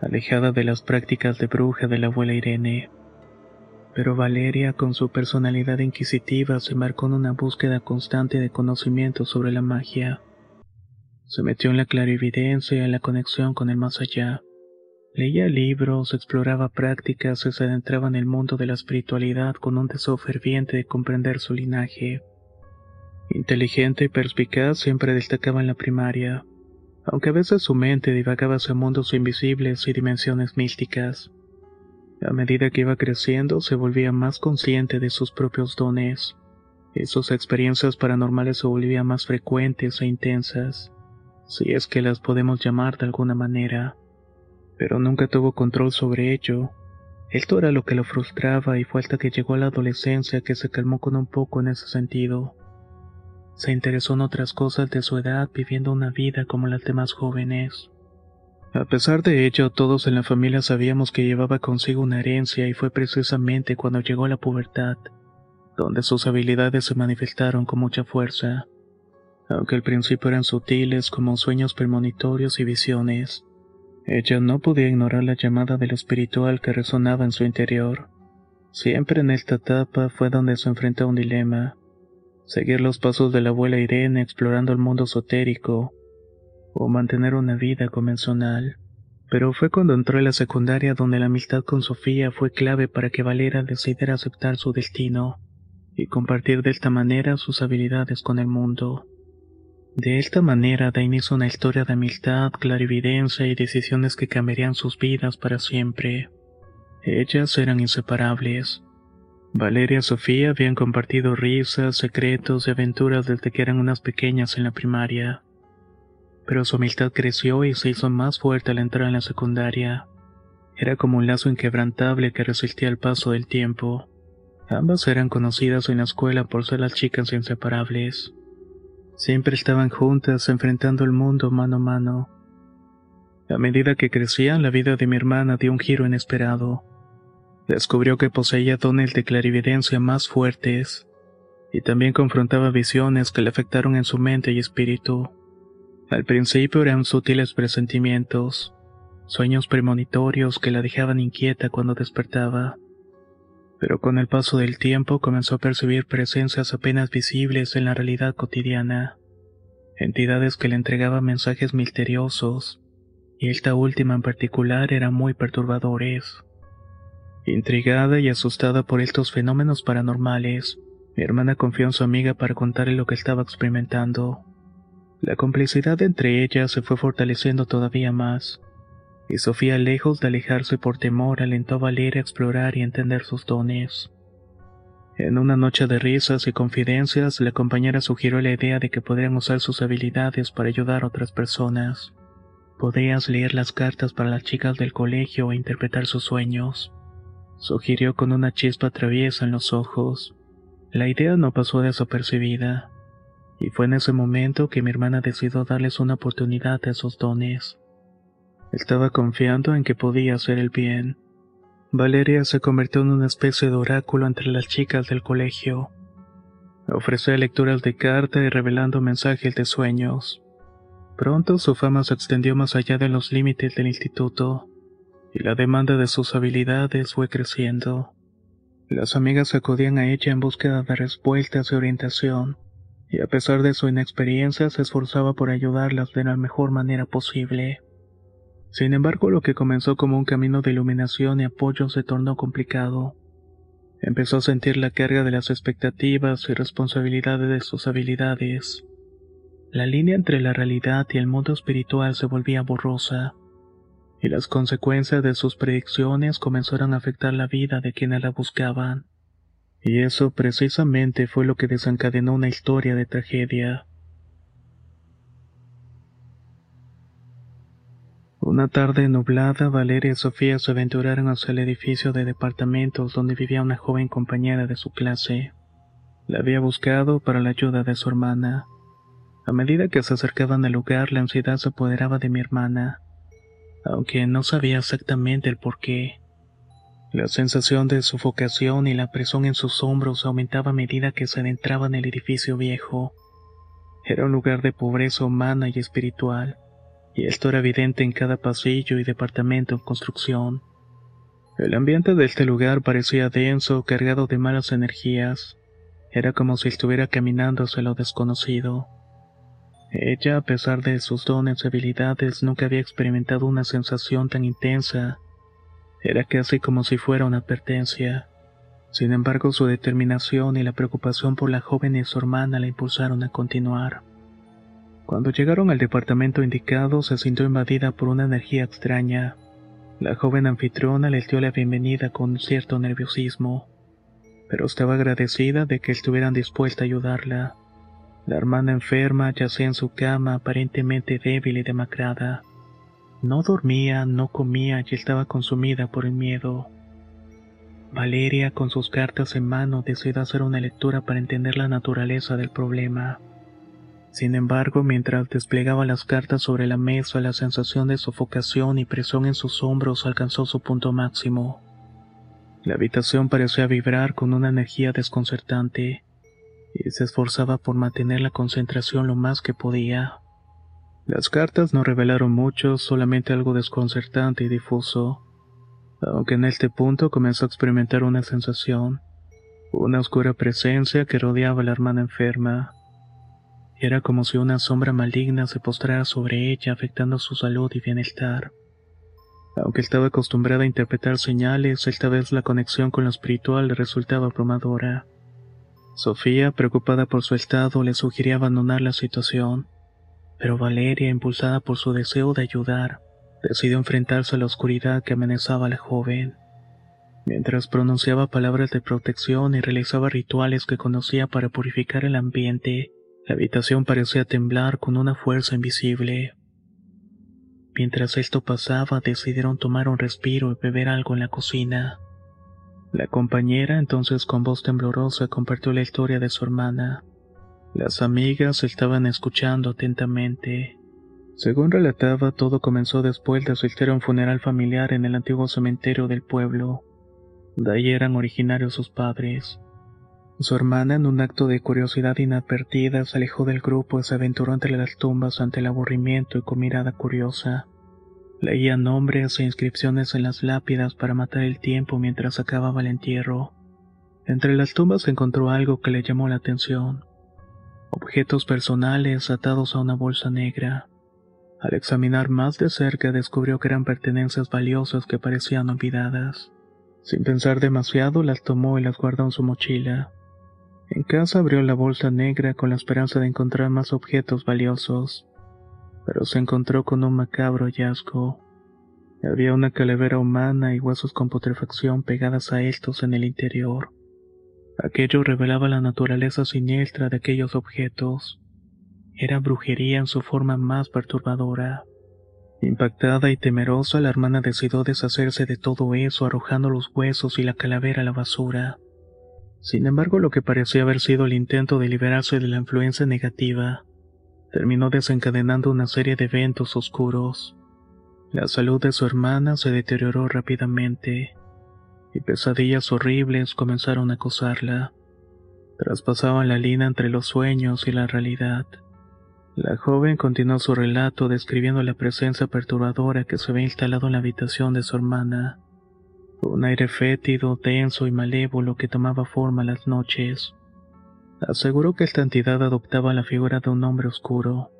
alejada de las prácticas de bruja de la abuela Irene. Pero Valeria, con su personalidad inquisitiva, se marcó en una búsqueda constante de conocimiento sobre la magia. Se metió en la clarividencia y en la conexión con el más allá. Leía libros, exploraba prácticas y se adentraba en el mundo de la espiritualidad con un deseo ferviente de comprender su linaje. Inteligente y perspicaz siempre destacaba en la primaria, aunque a veces su mente divagaba hacia mundos invisibles y dimensiones místicas. A medida que iba creciendo se volvía más consciente de sus propios dones, y sus experiencias paranormales se volvían más frecuentes e intensas, si es que las podemos llamar de alguna manera pero nunca tuvo control sobre ello. Esto era lo que lo frustraba y fue hasta que llegó a la adolescencia que se calmó con un poco en ese sentido. Se interesó en otras cosas de su edad viviendo una vida como las demás jóvenes. A pesar de ello, todos en la familia sabíamos que llevaba consigo una herencia y fue precisamente cuando llegó a la pubertad, donde sus habilidades se manifestaron con mucha fuerza, aunque al principio eran sutiles como sueños premonitorios y visiones. Ella no podía ignorar la llamada de lo espiritual que resonaba en su interior. Siempre en esta etapa fue donde se enfrentó a un dilema. Seguir los pasos de la abuela Irene explorando el mundo esotérico o mantener una vida convencional. Pero fue cuando entró a la secundaria donde la amistad con Sofía fue clave para que Valera decidiera aceptar su destino y compartir de esta manera sus habilidades con el mundo. De esta manera da inicio una historia de amistad, clarividencia y decisiones que cambiarían sus vidas para siempre. Ellas eran inseparables. Valeria y Sofía habían compartido risas, secretos y aventuras desde que eran unas pequeñas en la primaria. Pero su amistad creció y se hizo más fuerte al entrar en la secundaria. Era como un lazo inquebrantable que resistía al paso del tiempo. Ambas eran conocidas en la escuela por ser las chicas inseparables. Siempre estaban juntas, enfrentando el mundo mano a mano. A medida que crecían, la vida de mi hermana dio un giro inesperado. Descubrió que poseía dones de clarividencia más fuertes, y también confrontaba visiones que le afectaron en su mente y espíritu. Al principio eran sutiles presentimientos, sueños premonitorios que la dejaban inquieta cuando despertaba. Pero con el paso del tiempo comenzó a percibir presencias apenas visibles en la realidad cotidiana, entidades que le entregaban mensajes misteriosos, y esta última en particular era muy perturbadores. Intrigada y asustada por estos fenómenos paranormales, mi hermana confió en su amiga para contarle lo que estaba experimentando. La complicidad entre ellas se fue fortaleciendo todavía más y Sofía, lejos de alejarse por temor, alentó a Valeria a explorar y entender sus dones. En una noche de risas y confidencias, la compañera sugirió la idea de que podrían usar sus habilidades para ayudar a otras personas. Podrías leer las cartas para las chicas del colegio e interpretar sus sueños. Sugirió con una chispa traviesa en los ojos. La idea no pasó desapercibida, y fue en ese momento que mi hermana decidió darles una oportunidad a esos dones. Estaba confiando en que podía hacer el bien. Valeria se convirtió en una especie de oráculo entre las chicas del colegio. Ofrecía lecturas de carta y revelando mensajes de sueños. Pronto su fama se extendió más allá de los límites del instituto, y la demanda de sus habilidades fue creciendo. Las amigas acudían a ella en búsqueda de respuestas y orientación, y a pesar de su inexperiencia se esforzaba por ayudarlas de la mejor manera posible. Sin embargo, lo que comenzó como un camino de iluminación y apoyo se tornó complicado. Empezó a sentir la carga de las expectativas y responsabilidades de sus habilidades. La línea entre la realidad y el mundo espiritual se volvía borrosa, y las consecuencias de sus predicciones comenzaron a afectar la vida de quienes la buscaban. Y eso precisamente fue lo que desencadenó una historia de tragedia. Una tarde nublada, Valeria y Sofía se aventuraron hacia el edificio de departamentos donde vivía una joven compañera de su clase. La había buscado para la ayuda de su hermana. A medida que se acercaban al lugar, la ansiedad se apoderaba de mi hermana, aunque no sabía exactamente el por qué. La sensación de sufocación y la presión en sus hombros aumentaba a medida que se adentraba en el edificio viejo. Era un lugar de pobreza humana y espiritual y esto era evidente en cada pasillo y departamento en construcción. El ambiente de este lugar parecía denso, cargado de malas energías. Era como si estuviera caminando hacia lo desconocido. Ella, a pesar de sus dones y habilidades, nunca había experimentado una sensación tan intensa. Era casi como si fuera una advertencia. Sin embargo, su determinación y la preocupación por la joven y su hermana la impulsaron a continuar. Cuando llegaron al departamento indicado, se sintió invadida por una energía extraña. La joven anfitriona les dio la bienvenida con cierto nerviosismo, pero estaba agradecida de que estuvieran dispuestos a ayudarla. La hermana enferma yacía en su cama aparentemente débil y demacrada. No dormía, no comía y estaba consumida por el miedo. Valeria, con sus cartas en mano, decidió hacer una lectura para entender la naturaleza del problema. Sin embargo, mientras desplegaba las cartas sobre la mesa, la sensación de sofocación y presión en sus hombros alcanzó su punto máximo. La habitación parecía vibrar con una energía desconcertante, y se esforzaba por mantener la concentración lo más que podía. Las cartas no revelaron mucho, solamente algo desconcertante y difuso, aunque en este punto comenzó a experimentar una sensación, una oscura presencia que rodeaba a la hermana enferma. Era como si una sombra maligna se postrara sobre ella afectando su salud y bienestar. Aunque estaba acostumbrada a interpretar señales, esta vez la conexión con lo espiritual le resultaba abrumadora. Sofía, preocupada por su estado, le sugería abandonar la situación, pero Valeria, impulsada por su deseo de ayudar, decidió enfrentarse a la oscuridad que amenazaba a la joven. Mientras pronunciaba palabras de protección y realizaba rituales que conocía para purificar el ambiente, la habitación parecía temblar con una fuerza invisible. Mientras esto pasaba, decidieron tomar un respiro y beber algo en la cocina. La compañera entonces con voz temblorosa compartió la historia de su hermana. Las amigas estaban escuchando atentamente. Según relataba, todo comenzó después de asistir a un funeral familiar en el antiguo cementerio del pueblo. De ahí eran originarios sus padres. Su hermana, en un acto de curiosidad inadvertida, se alejó del grupo y se aventuró entre las tumbas ante el aburrimiento y con mirada curiosa. Leía nombres e inscripciones en las lápidas para matar el tiempo mientras acababa el entierro. Entre las tumbas encontró algo que le llamó la atención. Objetos personales atados a una bolsa negra. Al examinar más de cerca descubrió que eran pertenencias valiosas que parecían olvidadas. Sin pensar demasiado las tomó y las guardó en su mochila. En casa abrió la bolsa negra con la esperanza de encontrar más objetos valiosos, pero se encontró con un macabro hallazgo. Había una calavera humana y huesos con putrefacción pegadas a estos en el interior. Aquello revelaba la naturaleza siniestra de aquellos objetos. Era brujería en su forma más perturbadora. Impactada y temerosa, la hermana decidió deshacerse de todo eso arrojando los huesos y la calavera a la basura. Sin embargo, lo que parecía haber sido el intento de liberarse de la influencia negativa, terminó desencadenando una serie de eventos oscuros. La salud de su hermana se deterioró rápidamente, y pesadillas horribles comenzaron a acosarla. Traspasaban la línea entre los sueños y la realidad. La joven continuó su relato describiendo la presencia perturbadora que se había instalado en la habitación de su hermana un aire fétido, denso y malévolo que tomaba forma las noches. Aseguró que esta entidad adoptaba la figura de un hombre oscuro,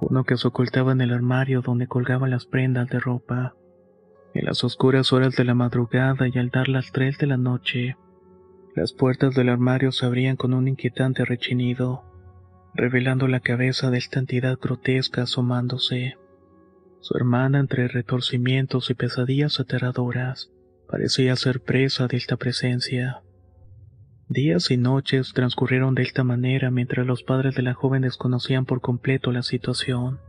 uno que se ocultaba en el armario donde colgaba las prendas de ropa. En las oscuras horas de la madrugada y al dar las tres de la noche, las puertas del armario se abrían con un inquietante rechinido, revelando la cabeza de esta entidad grotesca asomándose. Su hermana entre retorcimientos y pesadillas aterradoras Parecía ser presa de esta presencia. Días y noches transcurrieron de esta manera mientras los padres de la joven desconocían por completo la situación.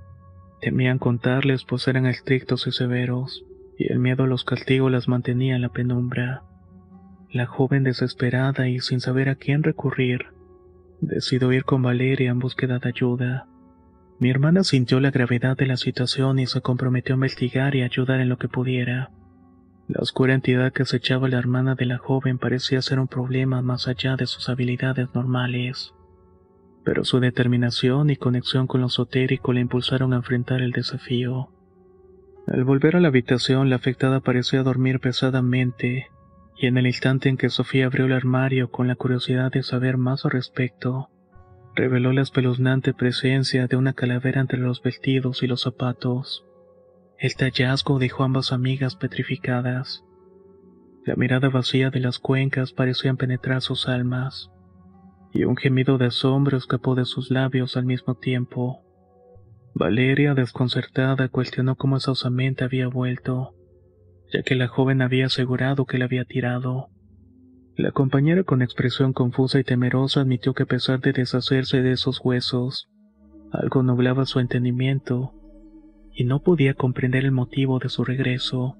Temían contarles pues eran estrictos y severos, y el miedo a los castigos las mantenía en la penumbra. La joven desesperada y sin saber a quién recurrir, decidió ir con Valeria en búsqueda de ayuda. Mi hermana sintió la gravedad de la situación y se comprometió a investigar y ayudar en lo que pudiera. La oscura entidad que acechaba la hermana de la joven parecía ser un problema más allá de sus habilidades normales. Pero su determinación y conexión con lo esotérico le impulsaron a enfrentar el desafío. Al volver a la habitación, la afectada parecía dormir pesadamente, y en el instante en que Sofía abrió el armario con la curiosidad de saber más al respecto, reveló la espeluznante presencia de una calavera entre los vestidos y los zapatos. Este hallazgo dejó a ambas amigas petrificadas. La mirada vacía de las cuencas parecían penetrar sus almas, y un gemido de asombro escapó de sus labios al mismo tiempo. Valeria, desconcertada, cuestionó cómo esa osamenta había vuelto, ya que la joven había asegurado que la había tirado. La compañera con expresión confusa y temerosa admitió que a pesar de deshacerse de esos huesos, algo nublaba su entendimiento y no podía comprender el motivo de su regreso.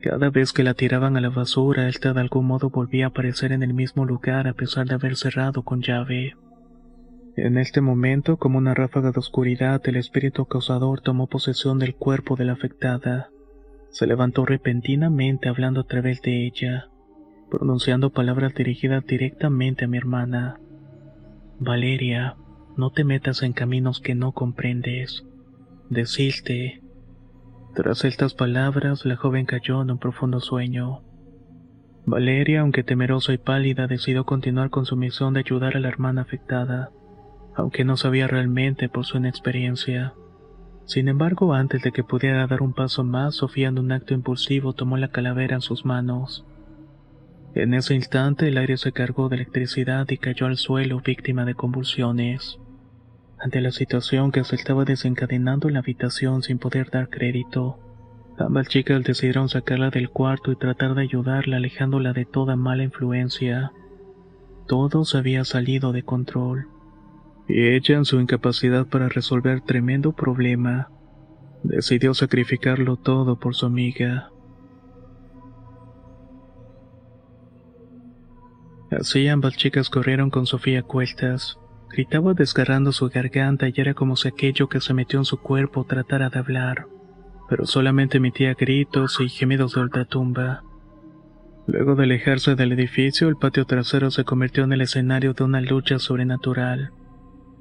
Cada vez que la tiraban a la basura, ésta de algún modo volvía a aparecer en el mismo lugar a pesar de haber cerrado con llave. En este momento, como una ráfaga de oscuridad, el espíritu causador tomó posesión del cuerpo de la afectada. Se levantó repentinamente hablando a través de ella pronunciando palabras dirigidas directamente a mi hermana. Valeria, no te metas en caminos que no comprendes. Desiste. Tras estas palabras, la joven cayó en un profundo sueño. Valeria, aunque temerosa y pálida, decidió continuar con su misión de ayudar a la hermana afectada, aunque no sabía realmente por su inexperiencia. Sin embargo, antes de que pudiera dar un paso más, Sofía en un acto impulsivo tomó la calavera en sus manos. En ese instante el aire se cargó de electricidad y cayó al suelo víctima de convulsiones. Ante la situación que se estaba desencadenando en la habitación sin poder dar crédito, ambas chicas decidieron sacarla del cuarto y tratar de ayudarla alejándola de toda mala influencia. Todo se había salido de control. Y ella, en su incapacidad para resolver tremendo problema, decidió sacrificarlo todo por su amiga. Así ambas chicas corrieron con Sofía a cuestas. Gritaba desgarrando su garganta y era como si aquello que se metió en su cuerpo tratara de hablar, pero solamente emitía gritos y gemidos de ultratumba. Luego de alejarse del edificio, el patio trasero se convirtió en el escenario de una lucha sobrenatural.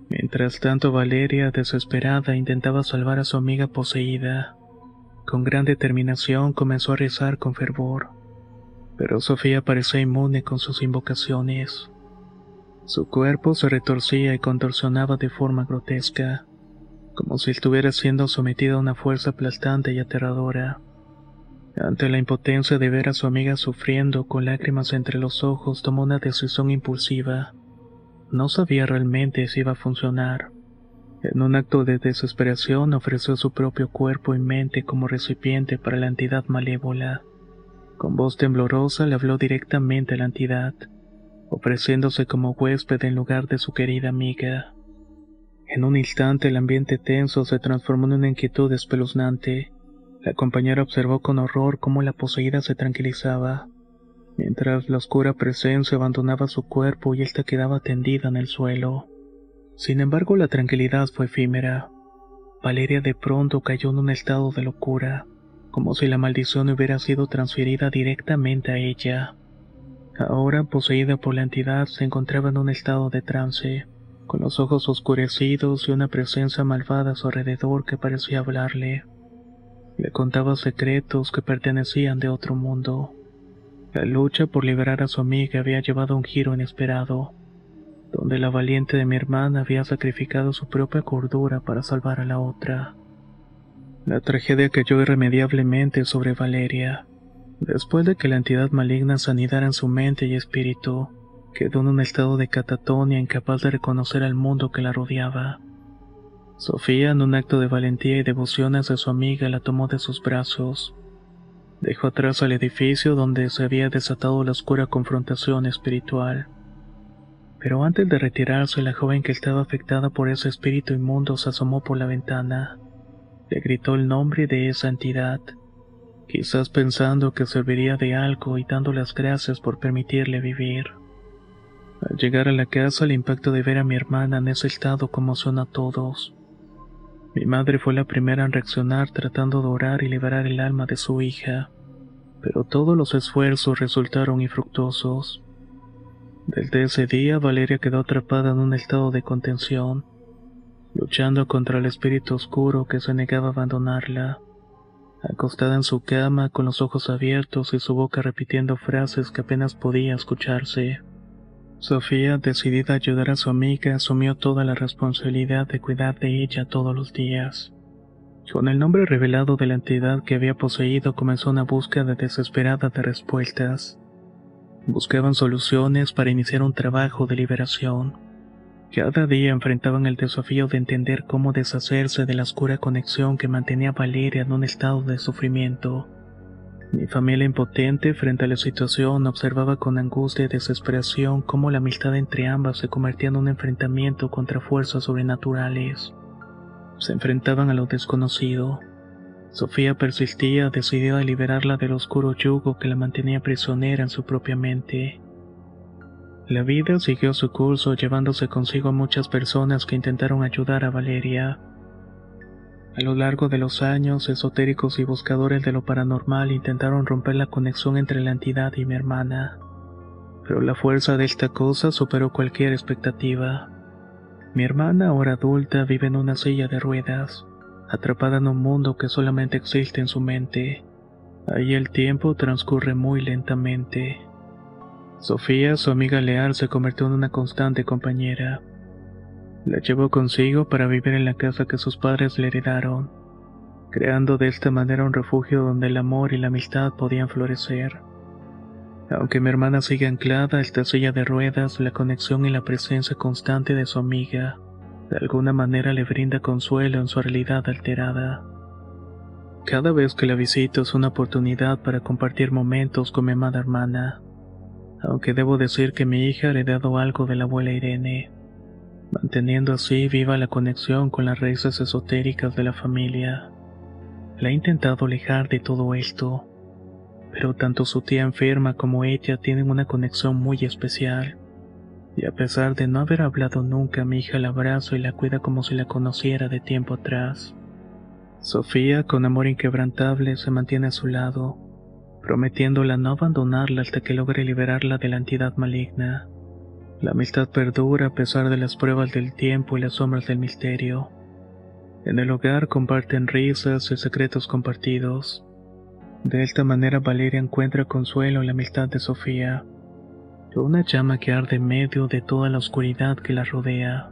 Mientras tanto, Valeria, desesperada, intentaba salvar a su amiga poseída. Con gran determinación comenzó a rezar con fervor pero Sofía parecía inmune con sus invocaciones. Su cuerpo se retorcía y contorsionaba de forma grotesca, como si estuviera siendo sometida a una fuerza aplastante y aterradora. Ante la impotencia de ver a su amiga sufriendo con lágrimas entre los ojos, tomó una decisión impulsiva. No sabía realmente si iba a funcionar. En un acto de desesperación ofreció su propio cuerpo y mente como recipiente para la entidad malévola. Con voz temblorosa le habló directamente a la entidad, ofreciéndose como huésped en lugar de su querida amiga. En un instante el ambiente tenso se transformó en una inquietud espeluznante. La compañera observó con horror cómo la poseída se tranquilizaba, mientras la oscura presencia abandonaba su cuerpo y ésta quedaba tendida en el suelo. Sin embargo, la tranquilidad fue efímera. Valeria de pronto cayó en un estado de locura como si la maldición hubiera sido transferida directamente a ella. Ahora, poseída por la entidad, se encontraba en un estado de trance, con los ojos oscurecidos y una presencia malvada a su alrededor que parecía hablarle. Le contaba secretos que pertenecían de otro mundo. La lucha por liberar a su amiga había llevado a un giro inesperado, donde la valiente de mi hermana había sacrificado su propia cordura para salvar a la otra. La tragedia cayó irremediablemente sobre Valeria. Después de que la entidad maligna sanidara en su mente y espíritu, quedó en un estado de catatonia incapaz de reconocer al mundo que la rodeaba. Sofía, en un acto de valentía y devoción hacia su amiga, la tomó de sus brazos. Dejó atrás al edificio donde se había desatado la oscura confrontación espiritual. Pero antes de retirarse, la joven que estaba afectada por ese espíritu inmundo se asomó por la ventana. Le gritó el nombre de esa entidad, quizás pensando que serviría de algo y dando las gracias por permitirle vivir. Al llegar a la casa, el impacto de ver a mi hermana en ese estado conmocionó a todos. Mi madre fue la primera en reaccionar tratando de orar y liberar el alma de su hija, pero todos los esfuerzos resultaron infructuosos. Desde ese día Valeria quedó atrapada en un estado de contención, luchando contra el espíritu oscuro que se negaba a abandonarla. Acostada en su cama con los ojos abiertos y su boca repitiendo frases que apenas podía escucharse. Sofía, decidida a ayudar a su amiga, asumió toda la responsabilidad de cuidar de ella todos los días. Con el nombre revelado de la entidad que había poseído comenzó una búsqueda desesperada de respuestas. Buscaban soluciones para iniciar un trabajo de liberación. Cada día enfrentaban el desafío de entender cómo deshacerse de la oscura conexión que mantenía a Valeria en un estado de sufrimiento. Mi familia impotente frente a la situación observaba con angustia y desesperación cómo la amistad entre ambas se convertía en un enfrentamiento contra fuerzas sobrenaturales. Se enfrentaban a lo desconocido. Sofía persistía decidida a liberarla del oscuro yugo que la mantenía prisionera en su propia mente. La vida siguió su curso llevándose consigo a muchas personas que intentaron ayudar a Valeria. A lo largo de los años, esotéricos y buscadores de lo paranormal intentaron romper la conexión entre la entidad y mi hermana. Pero la fuerza de esta cosa superó cualquier expectativa. Mi hermana, ahora adulta, vive en una silla de ruedas, atrapada en un mundo que solamente existe en su mente. Ahí el tiempo transcurre muy lentamente. Sofía, su amiga leal, se convirtió en una constante compañera. La llevó consigo para vivir en la casa que sus padres le heredaron, creando de esta manera un refugio donde el amor y la amistad podían florecer. Aunque mi hermana sigue anclada a esta silla de ruedas, la conexión y la presencia constante de su amiga de alguna manera le brinda consuelo en su realidad alterada. Cada vez que la visito es una oportunidad para compartir momentos con mi amada hermana, aunque debo decir que mi hija ha heredado algo de la abuela Irene manteniendo así viva la conexión con las raíces esotéricas de la familia. La he intentado alejar de todo esto, pero tanto su tía enferma como ella tienen una conexión muy especial. Y a pesar de no haber hablado nunca, mi hija la abrazo y la cuida como si la conociera de tiempo atrás. Sofía, con amor inquebrantable, se mantiene a su lado, prometiéndola no abandonarla hasta que logre liberarla de la entidad maligna. La amistad perdura a pesar de las pruebas del tiempo y las sombras del misterio. En el hogar comparten risas y secretos compartidos. De esta manera Valeria encuentra consuelo en la amistad de Sofía, una llama que arde en medio de toda la oscuridad que la rodea.